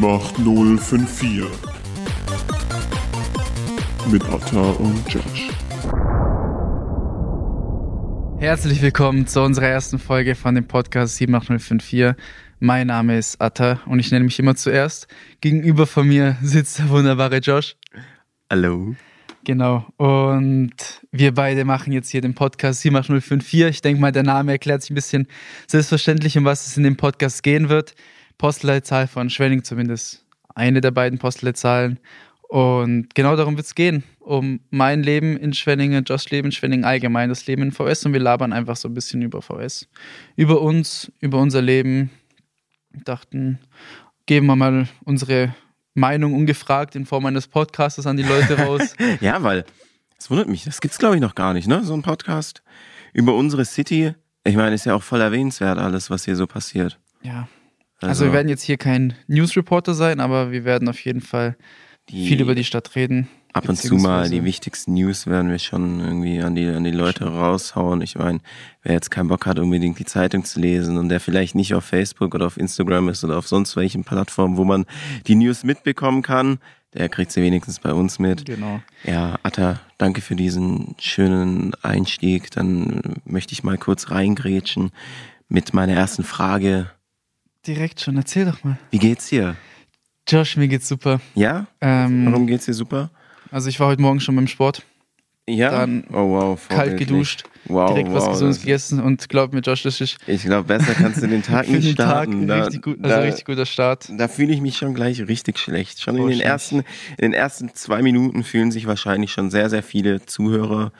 78054 mit Atta und Josh. Herzlich willkommen zu unserer ersten Folge von dem Podcast 78054. Mein Name ist Atta und ich nenne mich immer zuerst. Gegenüber von mir sitzt der wunderbare Josh. Hallo. Genau. Und wir beide machen jetzt hier den Podcast 78054. Ich denke mal, der Name erklärt sich ein bisschen selbstverständlich, um was es in dem Podcast gehen wird. Postleitzahl von Schwenning zumindest. Eine der beiden Postleitzahlen. Und genau darum wird es gehen. Um mein Leben in Schwenningen, Josh Leben in Schwenningen allgemein, das Leben in VS. Und wir labern einfach so ein bisschen über VS. Über uns, über unser Leben. Dachten, geben wir mal unsere Meinung ungefragt in Form eines Podcasts an die Leute raus. ja, weil es wundert mich, das gibt's glaube ich noch gar nicht, ne? So ein Podcast über unsere City. Ich meine, ist ja auch voll erwähnenswert alles, was hier so passiert. Ja. Also, also wir werden jetzt hier kein News Reporter sein, aber wir werden auf jeden Fall viel über die Stadt reden. Ab und zu mal die wichtigsten News werden wir schon irgendwie an die, an die Leute raushauen. Ich meine, wer jetzt keinen Bock hat, unbedingt die Zeitung zu lesen und der vielleicht nicht auf Facebook oder auf Instagram ist oder auf sonst welchen Plattformen, wo man die News mitbekommen kann, der kriegt sie wenigstens bei uns mit. Genau. Ja, Atta, danke für diesen schönen Einstieg. Dann möchte ich mal kurz reingrätschen mit meiner ersten Frage. Direkt schon, erzähl doch mal. Wie geht's dir? Josh, mir geht's super. Ja? Ähm, Warum geht's dir super? Also ich war heute Morgen schon beim Sport. Ja. Dann oh wow, kalt geduscht, wow, direkt wow, was Gesundes gegessen und glaub mir, Josh, das ist. Ich glaube, besser kannst du den Tag nicht den starten. Tag da, richtig gut, also da, richtig guter Start. Da fühle ich mich schon gleich richtig schlecht. Schon in den ersten, in den ersten zwei Minuten fühlen sich wahrscheinlich schon sehr, sehr viele Zuhörer,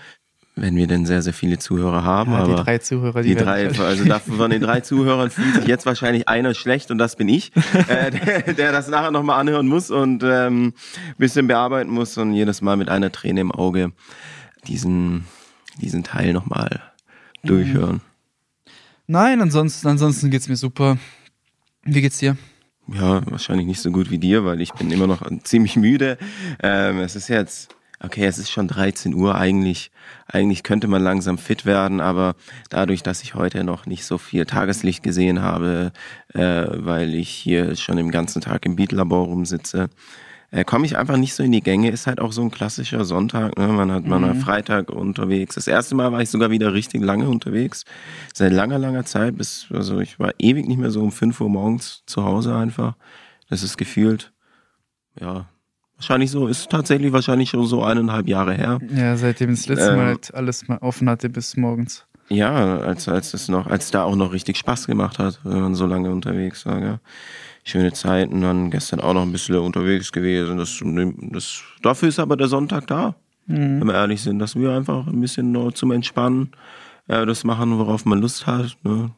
wenn wir denn sehr, sehr viele Zuhörer haben. Ja, die aber drei Zuhörer, die, die drei, also davon von den drei Zuhörern fühlt sich jetzt wahrscheinlich einer schlecht und das bin ich, äh, der, der das nachher nochmal anhören muss und ähm, ein bisschen bearbeiten muss und jedes Mal mit einer Träne im Auge diesen, diesen Teil nochmal durchhören. Nein, ansonsten, ansonsten geht's mir super. Wie geht's dir? Ja, wahrscheinlich nicht so gut wie dir, weil ich bin immer noch ziemlich müde. Ähm, es ist jetzt, okay, es ist schon 13 Uhr eigentlich. Eigentlich könnte man langsam fit werden, aber dadurch, dass ich heute noch nicht so viel Tageslicht gesehen habe, äh, weil ich hier schon den ganzen Tag im Beatlabor rumsitze, äh, komme ich einfach nicht so in die Gänge. Ist halt auch so ein klassischer Sonntag. Ne? Man hat man war Freitag unterwegs. Das erste Mal war ich sogar wieder richtig lange unterwegs. Seit langer, langer Zeit. Bis, also ich war ewig nicht mehr so um 5 Uhr morgens zu Hause einfach. Das ist gefühlt, ja, wahrscheinlich so, ist tatsächlich wahrscheinlich schon so eineinhalb Jahre her. Ja, seitdem das letzte Mal Ähm, halt alles mal offen hatte bis morgens. Ja, als, als es noch, als da auch noch richtig Spaß gemacht hat, wenn man so lange unterwegs war, ja. Schöne Zeiten, dann gestern auch noch ein bisschen unterwegs gewesen. Das, das, dafür ist aber der Sonntag da, wenn wir ehrlich sind, dass wir einfach ein bisschen nur zum Entspannen äh, das machen, worauf man Lust hat. Ne?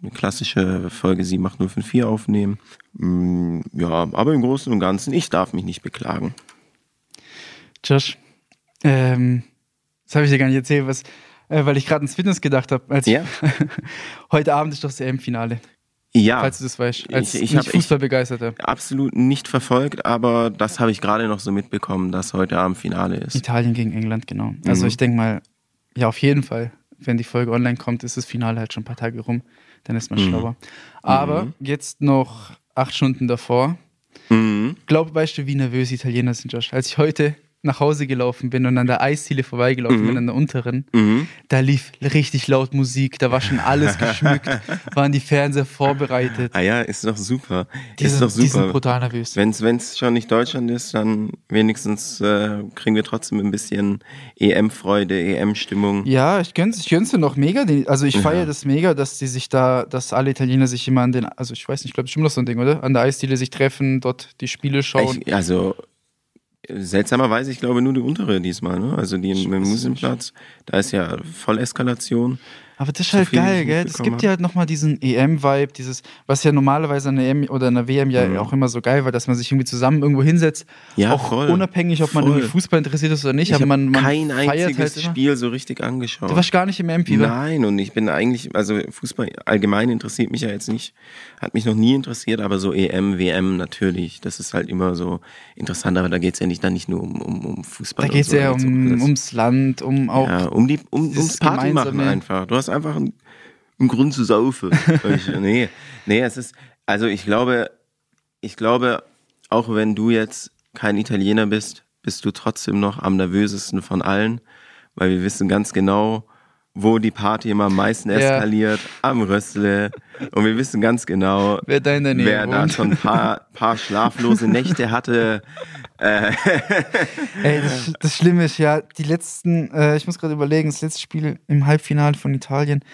Eine klassische Folge 78054 aufnehmen. Mm, ja, aber im Großen und Ganzen, ich darf mich nicht beklagen. Josh, ähm, das habe ich dir gar nicht erzählt, was, äh, weil ich gerade ins Fitness gedacht habe. Ja? Heute Abend ist doch das EM-Finale, Ja. falls du das weißt. Als Ich- ich nicht Fußballbegeisterter. absolut nicht verfolgt, aber das habe ich gerade noch so mitbekommen, dass heute Abend Finale ist. Italien gegen England, genau. Also Mhm. ich denke mal, ja, auf jeden Fall, wenn die Folge online kommt, ist das Finale halt schon ein paar Tage rum. Dann ist man Mhm. schlauer. Aber jetzt noch acht Stunden davor. Mhm. Glaub, weißt du, wie nervös Italiener sind, Josh? Als ich heute nach Hause gelaufen bin und an der Eisziele vorbeigelaufen bin, an der unteren, Mhm. da lief richtig laut Musik, da war schon alles geschmückt, waren die Fernseher vorbereitet. Ah ja, ist doch super. Die ist sind, doch die sind super. brutal nervös. Wenn es schon nicht Deutschland ist, dann wenigstens äh, kriegen wir trotzdem ein bisschen EM-Freude, EM-Stimmung. Ja, ich gönn's, ich gönn's dir noch mega. Die- Also ich Ja. feiere das mega, dass die sich da, dass alle Italiener sich immer an den, also ich weiß nicht, ich glaube, das ist immer noch so ein Ding, oder? An der Eisdiele sich treffen, dort die Spiele schauen. Ich, also seltsamerweise, ich glaube nur die untere diesmal, ne? Also die im, im Musenplatz, da ist ja Volleskalation. Aber das ist halt geil, gell? Es gibt ja halt nochmal diesen EM-Vibe, dieses, was ja normalerweise an der EM oder der WM ja Mhm. auch immer so geil war, dass man sich irgendwie zusammen irgendwo hinsetzt. Ja, auch voll. unabhängig, ob man Voll. irgendwie Fußball interessiert ist oder nicht, Ich aber man, man kein feiert einziges halt. Spiel so richtig angeschaut. Du warst gar nicht im EM-Fieber. Nein, und ich bin eigentlich, also Fußball allgemein interessiert mich ja jetzt nicht, hat mich noch nie interessiert, aber so EM, WM natürlich, das ist halt immer so interessant, aber da geht's ja nicht dann nicht nur um, um, um Fußball. Da geht es so, ja um, ums Land, um auch. ja, um die, um, ums Party machen einfach. Du hast einfach einen, einen Grund zu saufen. ich, nee, nee, es ist, also ich glaube, ich glaube, auch wenn du jetzt kein Italiener bist, bist du trotzdem noch am nervösesten von allen, weil wir wissen ganz genau, wo die Party immer am meisten Ja. eskaliert, am Rössle. Und wir wissen ganz genau, Wer da wer da schon ein paar, paar schlaflose Nächte hatte. Äh, Ey, das, das Schlimme ist ja, die letzten, äh, ich muss gerade überlegen, das letzte Spiel im Halbfinale von Italien,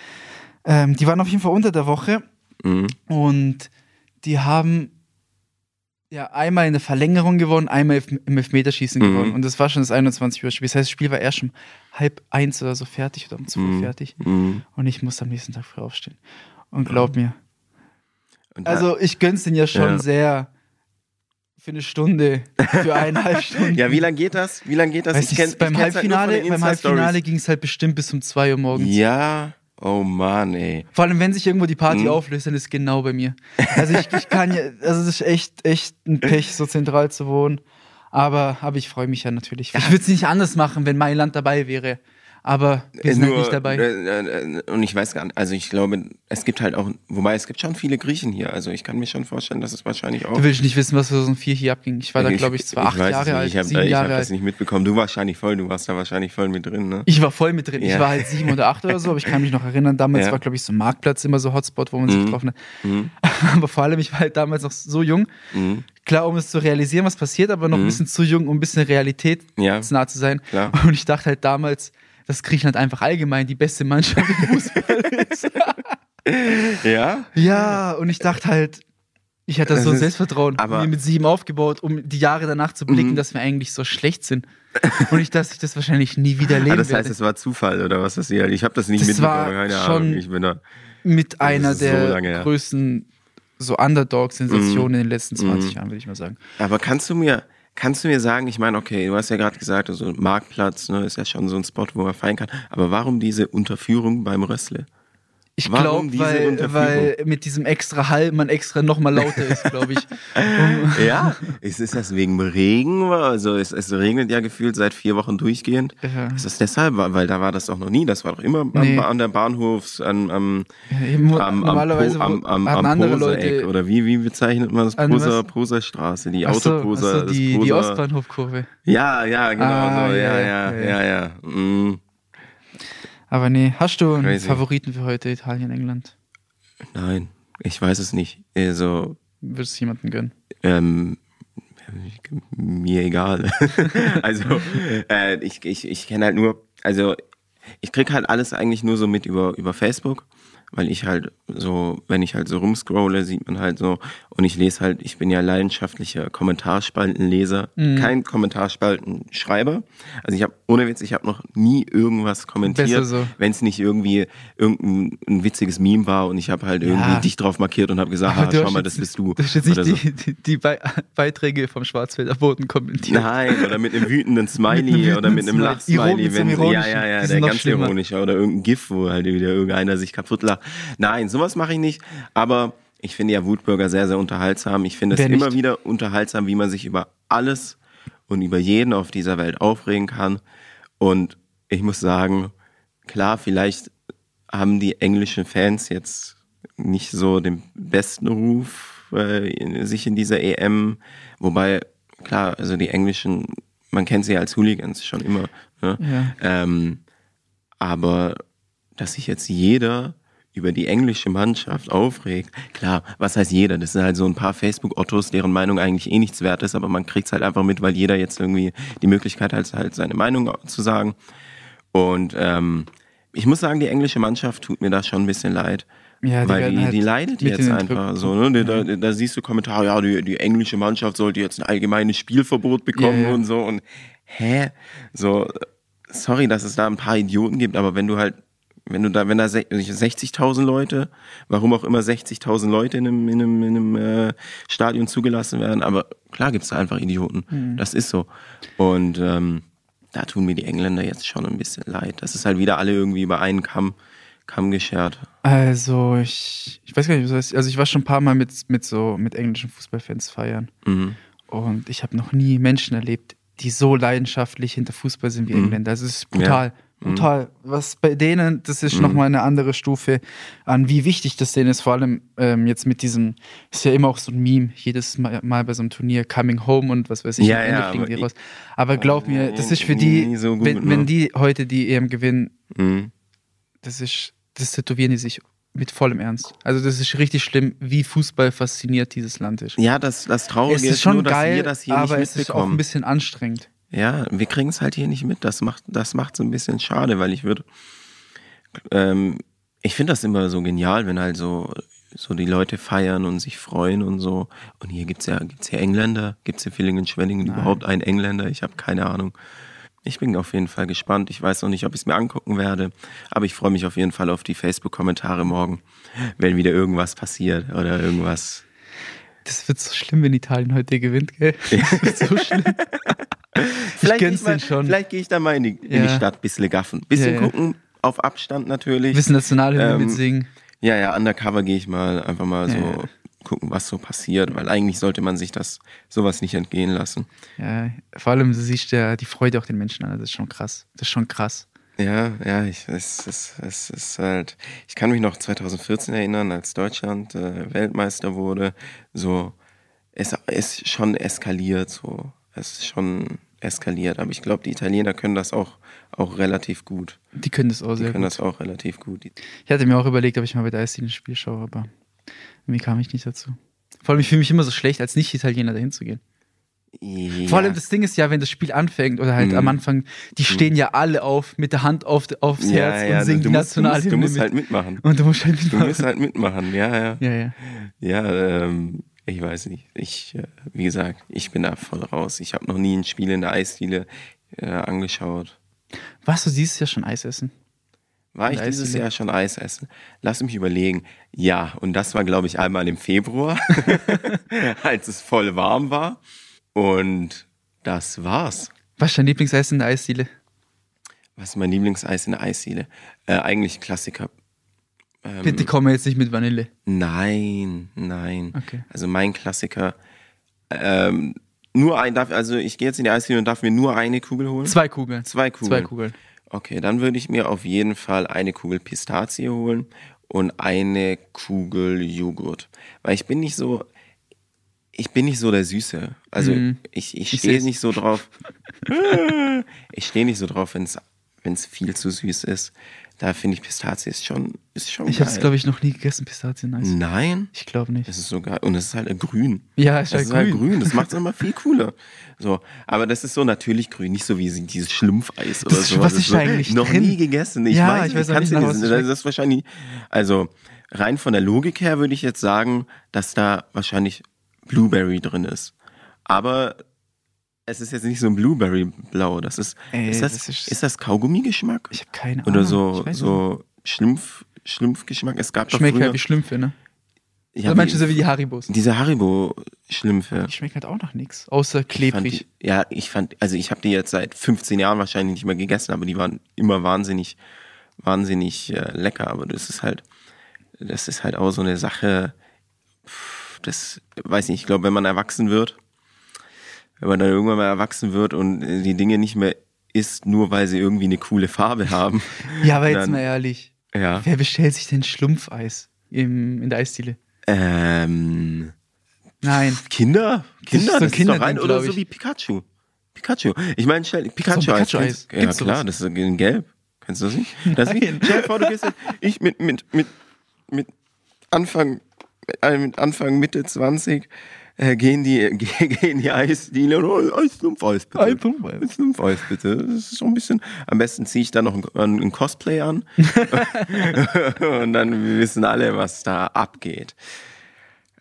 ähm, die waren auf jeden Fall unter der Woche mhm. und die haben ja einmal in der Verlängerung gewonnen, einmal im Elfmeterschießen Mhm. gewonnen. Und das war schon das 21 Uhr Spiel. Das heißt, das Spiel war erst um halb eins oder so fertig oder um zwei Mhm. fertig. Mhm. Und ich musste am nächsten Tag früh aufstehen. Und glaub mir, also ich gönn's den ja schon Ja. sehr für eine Stunde, für eineinhalb Stunden. ja, wie lange geht das? Wie lange geht das? Weißt du, kenn- beim kenn's halt Halbfinale, den beim. Halbfinale ging es halt bestimmt bis um 2 Uhr morgens. Ja, oh Mann, ey. Vor allem, wenn sich irgendwo die Party Mhm. auflöst, dann ist es genau bei mir. Also ich, ich kann ja, also es ist echt, echt ein Pech, so zentral zu wohnen. Aber, aber ich freue mich ja natürlich. Ich würde es nicht anders machen, wenn Mailand dabei wäre. Aber wir sind halt nicht dabei. äh, äh, und ich weiß gar nicht, also ich glaube, es gibt halt auch, wobei es gibt schon viele Griechen hier. Also ich kann mir schon vorstellen, dass es wahrscheinlich auch. Du willst nicht wissen, was 2004 hier abging. Ich war da, glaube ich, zwar acht Jahre nicht. alt, Ich habe sieben ich hab Jahre das alt. nicht mitbekommen. Du wahrscheinlich voll, du warst da wahrscheinlich voll mit drin, ne? Ich war voll mit drin. Ich Ja. war halt sieben oder acht oder so, aber ich kann mich noch erinnern, damals Ja. war, glaube ich, so ein Marktplatz immer so Hotspot, wo man sich Mhm. getroffen hat. Mhm. Aber vor allem, ich war halt damals noch so jung. Mhm. Klar, um es zu realisieren, was passiert, aber noch ein Mhm. bisschen zu jung, um ein bisschen Realität Ja, nah zu sein. klar. Und ich dachte halt damals, dass Griechenland einfach allgemein die beste Mannschaft im Fußball ist. Ja? ja, und ich dachte halt, ich hatte Das so ein Selbstvertrauen mir mit sieben aufgebaut, um die Jahre danach zu blicken, Mhm. dass wir eigentlich so schlecht sind. Und ich, dass ich das wahrscheinlich nie wieder Ah, leben das heißt, werde. es war Zufall oder was ist hier? Ich habe das nicht Das mitbekommen. war schon-. Ich bin da. Mit einer ist so der lange größten so Underdog-Sensationen Mhm. in den letzten 20 Mhm. Jahren, würde ich mal sagen. Aber kannst du mir, kannst du mir sagen, ich meine, okay, du hast ja gerade gesagt, also Marktplatz, ne, ist ja schon so ein Spot, wo man feiern kann. Aber warum diese Unterführung beim Rössle? Ich glaube, weil, weil mit diesem extra Hall man extra nochmal lauter ist, glaube ich. Um, Ja, ist, ist das wegen Regen? Also es, es regnet ja gefühlt seit vier Wochen durchgehend. Ja. Ist das deshalb? Weil da war das doch noch nie. Das war doch immer Nee. an der Bahnhofs, an, am, Ja, am, am, normalerweise am, am, am andere. Leute. Oder wie, wie bezeichnet man das? Poser? Poserstraße, die Ach so, Autoposer. ach so, das die, die Poser- Ostbahnhofkurve. Ja, ja, genau Ah, so. Ja, ja, ja, ja, ja, ja. Mm, Aber nee, hast du einen Crazy. Favoriten für heute, Italien, England? nein, ich weiß es nicht. Also, Würdest du jemanden gönnen? ähm, mir egal. also, äh, ich, ich, ich kenne halt nur, also ich krieg halt alles eigentlich nur so mit über, über Facebook, weil ich halt so, wenn ich halt so rumscrolle, sieht man halt so, und ich lese halt, ich bin ja leidenschaftlicher Kommentarspaltenleser, Mhm. kein Kommentarspaltenschreiber. Also ich habe, ohne Witz, ich habe noch nie irgendwas kommentiert, so. wenn es nicht irgendwie irgendein ein witziges Meme war und ich habe halt irgendwie Ja. dich drauf markiert und habe gesagt, Aber ah, schau mal, das bist du. Du hast jetzt nicht so. die, die, die Be Beiträge vom Schwarzwälder Boden kommentiert. Nein, oder mit einem wütenden Smiley Mit einem oder mit einem. Lachsmiley. Wenn, so ja, ja, ja, der ganz ironische. Oder irgendein GIF, wo halt wieder irgendeiner sich kaputt lacht. Nein, sowas mache ich nicht. Aber ich finde ja Wutbürger sehr, sehr unterhaltsam. Ich finde es Wer immer nicht? wieder unterhaltsam, wie man sich über alles und über jeden auf dieser Welt aufregen kann. Und ich muss sagen, klar, vielleicht haben die englischen Fans jetzt nicht so den besten Ruf, äh, in, sich in dieser EM, wobei, klar, also die englischen, man kennt sie ja als Hooligans schon immer. Ne? Ja. Ähm, aber dass sich jetzt jeder über die englische Mannschaft aufregt, klar, was heißt jeder? Das sind halt so ein paar Facebook-Ottos, deren Meinung eigentlich eh nichts wert ist, aber man kriegt's halt einfach mit, weil jeder jetzt irgendwie die Möglichkeit hat, halt seine Meinung zu sagen. Und ähm, ich muss sagen, die englische Mannschaft tut mir da schon ein bisschen leid. Ja, die weil die, halt die leidet jetzt einfach Drück- so. Ne? Da, da, da siehst du Kommentare, ja, die, die englische Mannschaft sollte jetzt ein allgemeines Spielverbot bekommen Ja, ja. und so. Und hä? So, sorry, dass es da ein paar Idioten gibt, aber wenn du halt, wenn du da, wenn da se- 60.000 Leute, warum auch immer 60.000 Leute in einem, in einem, in einem äh, Stadion zugelassen werden, aber klar gibt's da einfach Idioten. Mhm. Das ist so. Und ähm, da tun mir die Engländer jetzt schon ein bisschen leid. Das ist halt wieder alle irgendwie über einen Kamm, Kamm geschert. Also, ich, ich weiß gar nicht, was heißt. Also, ich war schon ein paar Mal mit, mit so mit englischen Fußballfans feiern. Mhm. Und ich habe noch nie Menschen erlebt, die so leidenschaftlich hinter Fußball sind wie Mhm. Engländer. Das ist brutal. Total. Was bei denen, das ist Mhm. nochmal eine andere Stufe an, wie wichtig das denen ist. Vor allem ähm, jetzt mit diesem, ist ja immer auch so ein Meme, jedes Mal, mal bei so einem Turnier, Coming Home und was weiß ich, Ja, am Ende ja, fliegen die raus. Aber glaub mir, Nee, das ist für die, so gut, wenn, ne? wenn die heute die EM gewinnen, Mhm. das ist, das tätowieren die sich mit vollem Ernst. Also das ist richtig schlimm, wie Fußball fasziniert dieses Land ist. Ja, das, das Traurige es ist schon nur, dass geil, wir das hier aber nicht es ist auch ein mitbekommen. bisschen anstrengend. Ja, wir kriegen es halt hier nicht mit. Das macht das macht so ein bisschen schade, weil ich würde, ähm, ich finde das immer so genial, wenn halt so, so die Leute feiern und sich freuen und so. Und hier gibt's ja, gibt's ja Engländer, gibt's hier Villingen-Schwenningen Nein. überhaupt einen Engländer? Ich habe keine Ahnung. Ich bin auf jeden Fall gespannt. Ich weiß noch nicht, ob ich es mir angucken werde, aber ich freue mich auf jeden Fall auf die Facebook-Kommentare morgen, wenn wieder irgendwas passiert oder irgendwas. Das wird so schlimm, wenn Italien heute gewinnt, gell? Das wird so schlimm. Vielleicht gehe gönn's ich, mal- schon. vielleicht gehe ich da mal in die, in die Ja. Stadt, bisschen gaffen. Bisschen Ja, ja. gucken, auf Abstand natürlich. Wissen Nationalhymne Ähm, mitsingen. Ja, ja, undercover gehe ich mal einfach mal so Ja. gucken, was so passiert, weil eigentlich sollte man sich das sowas nicht entgehen lassen. Ja, vor allem, du siehst ja die Freude auch den Menschen an. Das ist schon krass. Das ist schon krass. Ja, ja, ich, es, es, es ist halt, ich kann mich noch 2014 erinnern, als Deutschland äh, Weltmeister wurde, so, es ist schon eskaliert, so, es ist schon eskaliert, aber ich glaube, die Italiener können das auch, auch relativ gut. Die können das auch Die sehr können gut. das auch relativ gut. Ich hatte mir auch überlegt, ob ich mal bei der Eisdiele ein Spiel schaue, aber irgendwie kam ich nicht dazu. Vor allem, ich fühle mich immer so schlecht, als Nicht-Italiener dahin zu gehen. Ja. Vor allem das Ding ist ja, wenn das Spiel anfängt oder halt Mhm. am Anfang, die stehen ja alle auf mit der Hand auf, aufs ja, Herz ja, und singen du die musst, du musst, Nationalhymne du musst mit. halt mitmachen. und du musst halt Du mitmachen. musst halt mitmachen, ja, ja. ja, ja. Ja, ähm, ich weiß nicht. Ich, äh, wie gesagt, ich bin da voll raus. Ich habe noch nie ein Spiel in der Eisdiele äh, angeschaut. Warst du dieses Jahr schon Eis essen? War ich dieses? Jahr schon Eis essen? Lass mich überlegen. Ja, und das war, glaube ich, einmal im Februar, als es voll warm war. Und das war's. Was ist dein Lieblingseis in der Eisdiele? Was ist mein Lieblingseis in der Eisdiele? Äh, eigentlich Klassiker. Ähm, Bitte komme jetzt nicht mit Vanille. Nein, nein. Okay. Also mein Klassiker. Ähm, nur ein darf, also ich gehe jetzt in die Eisdiele und darf mir nur eine Kugel holen. Zwei Kugeln. Zwei Kugeln. Zwei Kugeln. Okay, dann würde ich mir auf jeden Fall eine Kugel Pistazie holen und eine Kugel Joghurt. Weil ich bin nicht so, ich bin nicht so der Süße. Also Mhm. ich, ich stehe nicht so drauf. ich stehe nicht so drauf, wenn es viel zu süß ist. Da finde ich Pistazie ist schon, ist schon Ich habe es, glaube ich, noch nie gegessen, Pistazien-Eis. Nein, Ich glaube nicht. es ist so geil. Und es ist halt grün. Ja, ist Das halt ist halt grün. grün. Das macht es immer viel cooler. So, aber das ist so natürlich grün, nicht so wie dieses Schlumpfeis oder Das ist- so. was Das ist so eigentlich noch drin? nie gegessen. Ich Ja, weiß, ich weiß nicht, nicht. es Das schmeckt. ist wahrscheinlich, also rein von der Logik her würde ich jetzt sagen, dass da wahrscheinlich Blueberry drin ist. Aber es ist jetzt nicht so ein Blueberry-Blau. Das ist, Ey, ist das, das ist- ist das Kaugummi-Geschmack? Ich habe keine Ahnung. Oder so, so Schlumpf, Schlumpfgeschmack? Es gab Schmeckt halt wie Schlümpfe, ne? ja, Oder manche so wie die Haribos. diese Haribo-Schlümpfe. Die schmecken halt auch noch nichts. Außer klebrig. die, ja, ich fand, also ich habe die jetzt seit 15 Jahren wahrscheinlich nicht mehr gegessen, aber die waren immer wahnsinnig, wahnsinnig äh, lecker. Aber das ist halt, das ist halt auch so eine Sache, das weiß nicht, ich glaube, wenn man erwachsen wird, wenn man dann irgendwann mal erwachsen wird und die Dinge nicht mehr isst, nur weil sie irgendwie eine coole Farbe haben. Ja, aber jetzt dann- mal ehrlich. Ja. Wer bestellt sich denn Schlumpfeis im, in der Eisdiele? Ähm, Nein. Kinder? ist Kinder? so Das ist, doch rein oder so wie Pikachu. Pikachu. Ich meine, Pikachu-Eis. Pikachu-Eis. kennst- Ja, Gibt's klar, sowas? das ist in gelb. Kennst du das nicht? Das ist wie, Nein. stell dir vor, du gehst jetzt, ich mit, mit, mit, mit Anfang, äh, mit Anfang, Mitte 20, äh, gehen die, gehen die Eisdiele und oh, Eislumpfeis bitte. Eislumpfeis. Eislumpfeis bitte. Das ist so ein bisschen, am besten ziehe ich dann noch ein, ein Cosplay an. und dann wissen alle, was da abgeht.